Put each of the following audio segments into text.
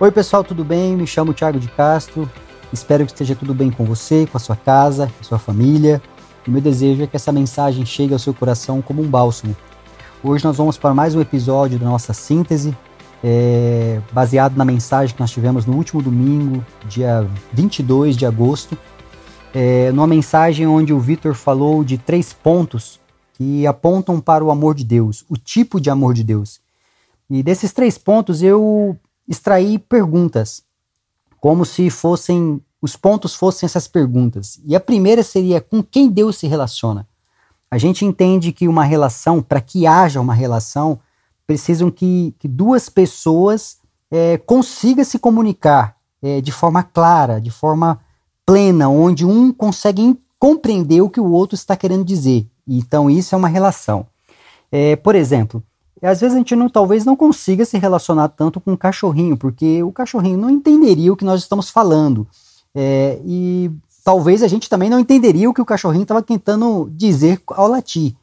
Oi, pessoal, tudo bem? Me chamo Thiago de Castro. Espero que esteja tudo bem com você, com a sua casa, com a sua família. O meu desejo é que essa mensagem chegue ao seu coração como um bálsamo. Hoje nós vamos para mais um episódio da nossa síntese, é, baseado na mensagem que nós tivemos no último domingo, dia 22 de agosto. É, numa mensagem onde o Vitor falou de três pontos que apontam para o amor de Deus, o tipo de amor de Deus. E desses três pontos eu extraí perguntas, como se fossem os pontos fossem essas perguntas. E a primeira seria com quem Deus se relaciona. A gente entende que uma relação, para que haja uma relação, precisam que, que duas pessoas é, consigam se comunicar é, de forma clara, de forma plena, onde um consegue compreender o que o outro está querendo dizer. Então, isso é uma relação. É, por exemplo, às vezes a gente não, talvez não consiga se relacionar tanto com o cachorrinho, porque o cachorrinho não entenderia o que nós estamos falando. É, e talvez a gente também não entenderia o que o cachorrinho estava tentando dizer ao latir.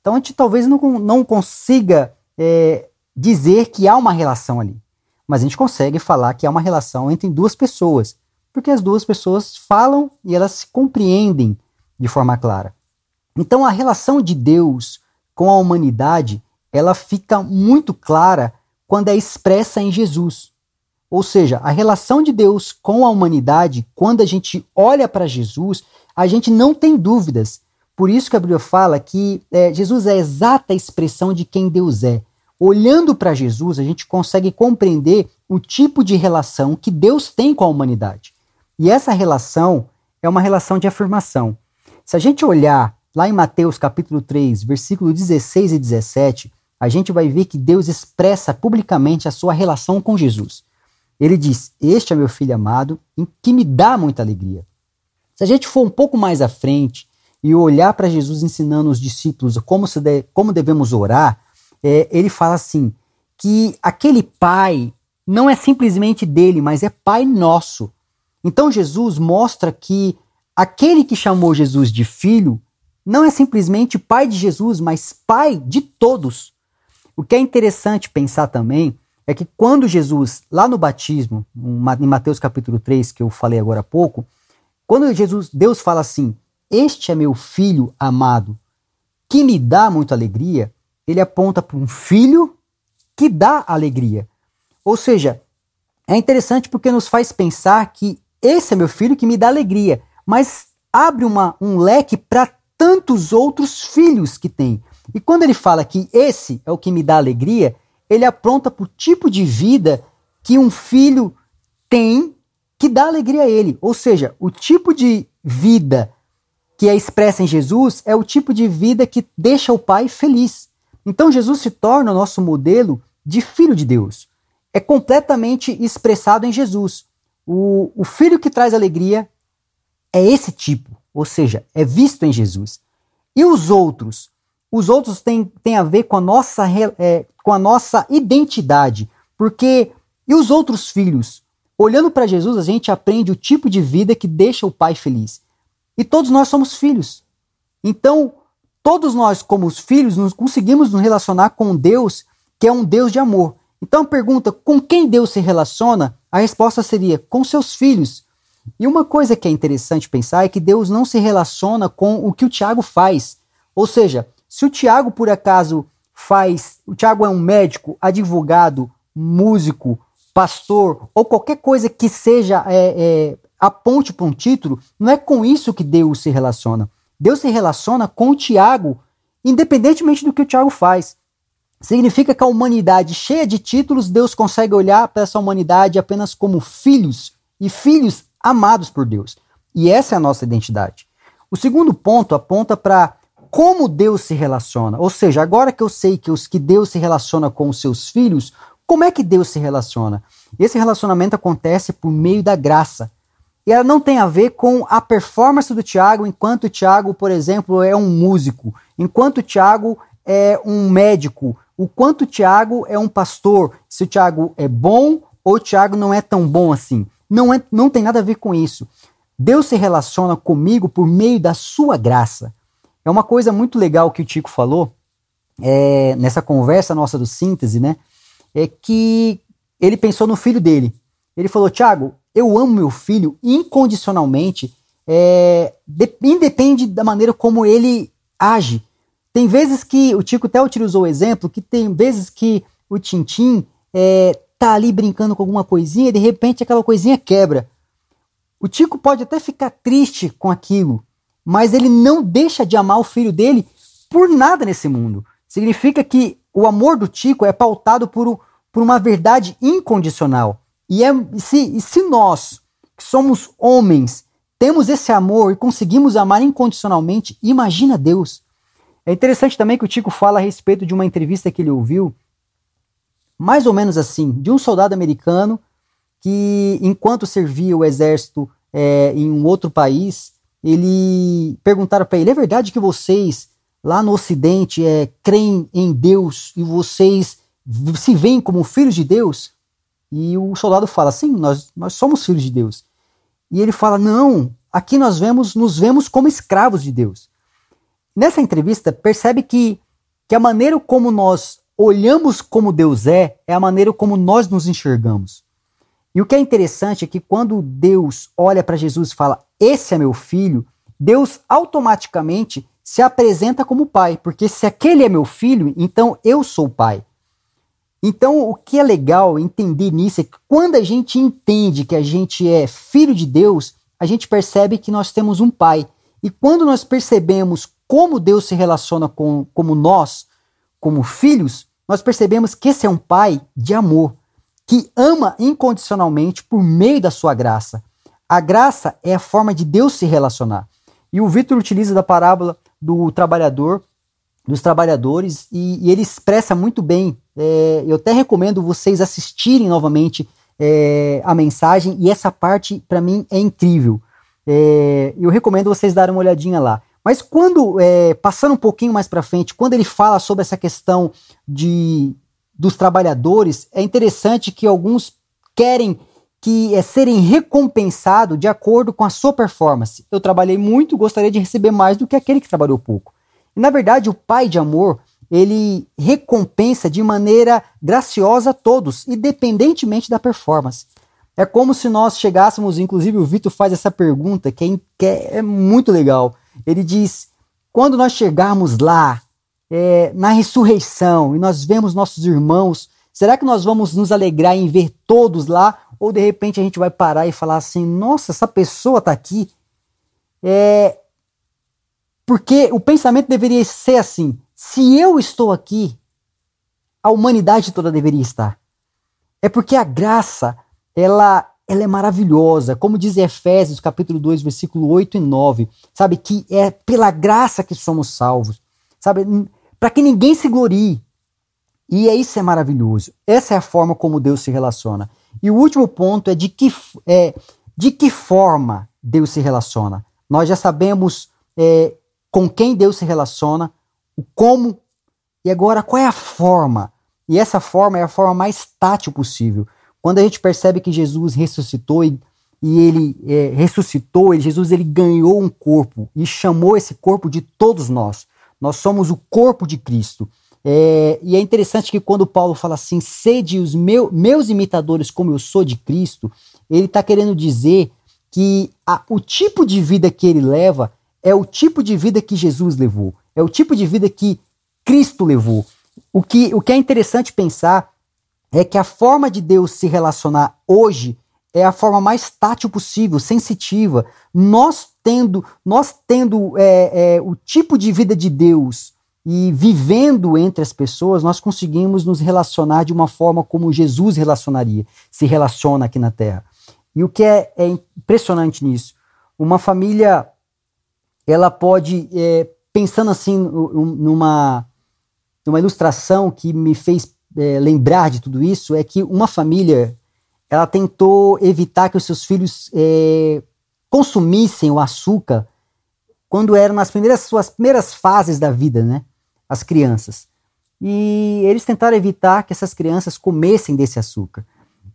Então a gente talvez não, não consiga é, dizer que há uma relação ali. Mas a gente consegue falar que há uma relação entre duas pessoas, porque as duas pessoas falam e elas se compreendem de forma clara. Então a relação de Deus com a humanidade, ela fica muito clara quando é expressa em Jesus. Ou seja, a relação de Deus com a humanidade, quando a gente olha para Jesus, a gente não tem dúvidas. Por isso que a Bíblia fala que é, Jesus é a exata expressão de quem Deus é. Olhando para Jesus, a gente consegue compreender o tipo de relação que Deus tem com a humanidade. E essa relação é uma relação de afirmação. Se a gente olhar Lá em Mateus capítulo 3, versículo 16 e 17, a gente vai ver que Deus expressa publicamente a sua relação com Jesus. Ele diz: Este é meu filho amado, em que me dá muita alegria. Se a gente for um pouco mais à frente e olhar para Jesus ensinando os discípulos como, se como devemos orar, é, ele fala assim: que aquele pai não é simplesmente dele, mas é pai nosso. Então Jesus mostra que aquele que chamou Jesus de filho não é simplesmente pai de Jesus, mas pai de todos. O que é interessante pensar também é que quando Jesus, lá no batismo, em Mateus capítulo 3, que eu falei agora há pouco, quando Jesus, Deus fala assim: Este é meu filho amado, que me dá muita alegria, ele aponta para um filho que dá alegria. Ou seja, é interessante porque nos faz pensar que esse é meu filho que me dá alegria, mas abre uma, um leque para tantos outros filhos que tem. E quando ele fala que esse é o que me dá alegria, ele apronta para o tipo de vida que um filho tem que dá alegria a ele. Ou seja, o tipo de vida que é expressa em Jesus é o tipo de vida que deixa o pai feliz. Então Jesus se torna o nosso modelo de filho de Deus. É completamente expressado em Jesus. O, o filho que traz alegria é esse tipo ou seja, é visto em Jesus. E os outros? Os outros têm, têm a ver com a, nossa, é, com a nossa identidade, porque e os outros filhos? Olhando para Jesus, a gente aprende o tipo de vida que deixa o pai feliz. E todos nós somos filhos. Então, todos nós, como os filhos, nos conseguimos nos relacionar com Deus, que é um Deus de amor. Então, a pergunta: com quem Deus se relaciona? A resposta seria: com seus filhos. E uma coisa que é interessante pensar é que Deus não se relaciona com o que o Tiago faz. Ou seja, se o Tiago por acaso faz, o Tiago é um médico, advogado, músico, pastor ou qualquer coisa que seja é, é, aponte para um título, não é com isso que Deus se relaciona. Deus se relaciona com o Tiago, independentemente do que o Tiago faz. Significa que a humanidade cheia de títulos, Deus consegue olhar para essa humanidade apenas como filhos, e filhos amados por Deus. E essa é a nossa identidade. O segundo ponto aponta para como Deus se relaciona. Ou seja, agora que eu sei que, os, que Deus se relaciona com os seus filhos, como é que Deus se relaciona? Esse relacionamento acontece por meio da graça. E ela não tem a ver com a performance do Tiago, enquanto o Tiago, por exemplo, é um músico, enquanto o Tiago é um médico, o quanto o Tiago é um pastor, se o Tiago é bom ou o Tiago não é tão bom assim. Não, é, não tem nada a ver com isso. Deus se relaciona comigo por meio da sua graça. É uma coisa muito legal que o Tico falou é, nessa conversa nossa do síntese, né? É que ele pensou no filho dele. Ele falou: Tiago, eu amo meu filho incondicionalmente, é, de, independe da maneira como ele age. Tem vezes que, o Tico até utilizou o exemplo, que tem vezes que o Tintim é, tá ali brincando com alguma coisinha e de repente aquela coisinha quebra. O Tico pode até ficar triste com aquilo, mas ele não deixa de amar o filho dele por nada nesse mundo. Significa que o amor do Tico é pautado por, por uma verdade incondicional. E, é, se, e se nós, que somos homens, temos esse amor e conseguimos amar incondicionalmente, imagina Deus. É interessante também que o Tico fala a respeito de uma entrevista que ele ouviu, mais ou menos assim, de um soldado americano que, enquanto servia o exército é, em um outro país, ele perguntaram para ele: é verdade que vocês lá no Ocidente é, creem em Deus e vocês se veem como filhos de Deus? E o soldado fala: sim, nós, nós somos filhos de Deus. E ele fala: não, aqui nós vemos, nos vemos como escravos de Deus. Nessa entrevista, percebe que, que a maneira como nós olhamos como Deus é, é a maneira como nós nos enxergamos. E o que é interessante é que quando Deus olha para Jesus e fala: Esse é meu filho, Deus automaticamente se apresenta como pai, porque se aquele é meu filho, então eu sou pai. Então, o que é legal entender nisso é que quando a gente entende que a gente é filho de Deus, a gente percebe que nós temos um pai. E quando nós percebemos como Deus se relaciona com como nós, como filhos, nós percebemos que esse é um pai de amor que ama incondicionalmente por meio da sua graça. A graça é a forma de Deus se relacionar. E o Vitor utiliza da parábola do trabalhador, dos trabalhadores, e, e ele expressa muito bem. É, eu até recomendo vocês assistirem novamente é, a mensagem, e essa parte, para mim, é incrível. É, eu recomendo vocês darem uma olhadinha lá. Mas quando, é, passando um pouquinho mais para frente, quando ele fala sobre essa questão de dos trabalhadores, é interessante que alguns querem que é serem recompensados de acordo com a sua performance. Eu trabalhei muito, gostaria de receber mais do que aquele que trabalhou pouco. E na verdade, o pai de amor, ele recompensa de maneira graciosa a todos, independentemente da performance. É como se nós chegássemos, inclusive o Vitor faz essa pergunta que é, que é muito legal. Ele diz: quando nós chegarmos lá, é, na ressurreição e nós vemos nossos irmãos, será que nós vamos nos alegrar em ver todos lá? Ou de repente a gente vai parar e falar assim: nossa, essa pessoa está aqui? É, porque o pensamento deveria ser assim: se eu estou aqui, a humanidade toda deveria estar. É porque a graça, ela, ela é maravilhosa. Como diz Efésios, capítulo 2, versículo 8 e 9. Sabe, que é pela graça que somos salvos. Sabe, para que ninguém se glorie. E é isso é maravilhoso. Essa é a forma como Deus se relaciona. E o último ponto é de que, é, de que forma Deus se relaciona. Nós já sabemos é, com quem Deus se relaciona, o como, e agora qual é a forma. E essa forma é a forma mais tátil possível. Quando a gente percebe que Jesus ressuscitou e, e ele é, ressuscitou, ele, Jesus ele ganhou um corpo e chamou esse corpo de todos nós. Nós somos o corpo de Cristo. É, e é interessante que quando Paulo fala assim, sede os meu, meus imitadores como eu sou de Cristo, ele está querendo dizer que a, o tipo de vida que ele leva é o tipo de vida que Jesus levou, é o tipo de vida que Cristo levou. O que, o que é interessante pensar é que a forma de Deus se relacionar hoje é a forma mais tátil possível, sensitiva. Nós tendo, nós tendo é, é, o tipo de vida de Deus e vivendo entre as pessoas, nós conseguimos nos relacionar de uma forma como Jesus relacionaria, se relaciona aqui na Terra. E o que é, é impressionante nisso, uma família, ela pode, é, pensando assim numa, numa ilustração que me fez é, lembrar de tudo isso, é que uma família, ela tentou evitar que os seus filhos é, consumissem o açúcar quando eram nas primeiras suas primeiras fases da vida, né? As crianças. E eles tentaram evitar que essas crianças comessem desse açúcar.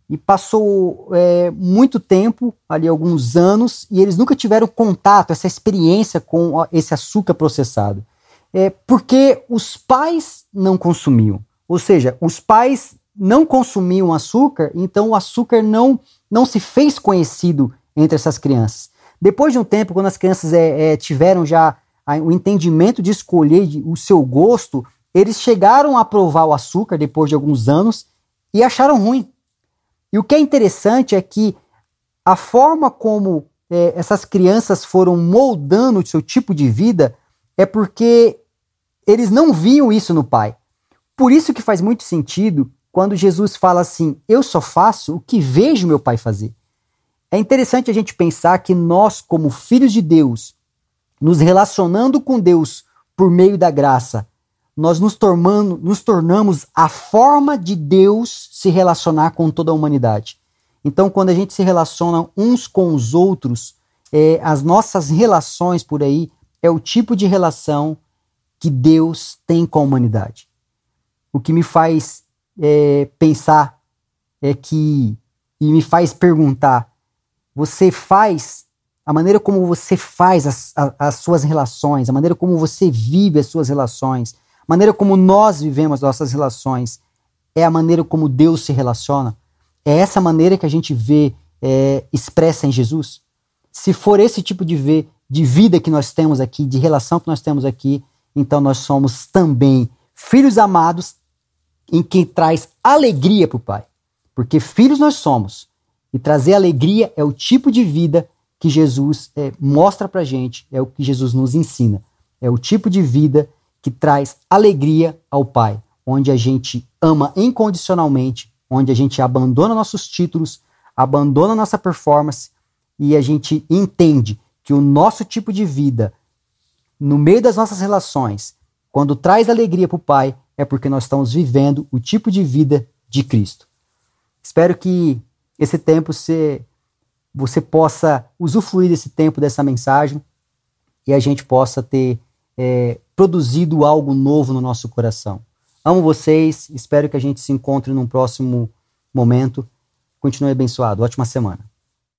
E passou é, muito tempo, ali alguns anos, e eles nunca tiveram contato, essa experiência com esse açúcar processado. É, porque os pais não consumiam. Ou seja, os pais não consumiam açúcar, então o açúcar não não se fez conhecido entre essas crianças. Depois de um tempo, quando as crianças é, é, tiveram já o entendimento de escolher o seu gosto, eles chegaram a provar o açúcar depois de alguns anos e acharam ruim. E o que é interessante é que a forma como é, essas crianças foram moldando o seu tipo de vida é porque eles não viam isso no pai. Por isso que faz muito sentido quando Jesus fala assim: Eu só faço o que vejo meu pai fazer. É interessante a gente pensar que nós, como filhos de Deus, nos relacionando com Deus por meio da graça, nós nos, tornando, nos tornamos a forma de Deus se relacionar com toda a humanidade. Então, quando a gente se relaciona uns com os outros, é, as nossas relações por aí é o tipo de relação que Deus tem com a humanidade. O que me faz é, pensar é que, e me faz perguntar, você faz, a maneira como você faz as, as, as suas relações, a maneira como você vive as suas relações, a maneira como nós vivemos nossas relações, é a maneira como Deus se relaciona? É essa maneira que a gente vê é, expressa em Jesus? Se for esse tipo de, ver, de vida que nós temos aqui, de relação que nós temos aqui, então nós somos também filhos amados em quem traz alegria para o Pai. Porque filhos nós somos. E trazer alegria é o tipo de vida que Jesus é, mostra para gente, é o que Jesus nos ensina. É o tipo de vida que traz alegria ao Pai, onde a gente ama incondicionalmente, onde a gente abandona nossos títulos, abandona nossa performance e a gente entende que o nosso tipo de vida, no meio das nossas relações, quando traz alegria para o Pai, é porque nós estamos vivendo o tipo de vida de Cristo. Espero que esse tempo você, possa usufruir desse tempo, dessa mensagem, e a gente possa ter é, produzido algo novo no nosso coração. Amo vocês, espero que a gente se encontre num próximo momento. Continue abençoado. Ótima semana.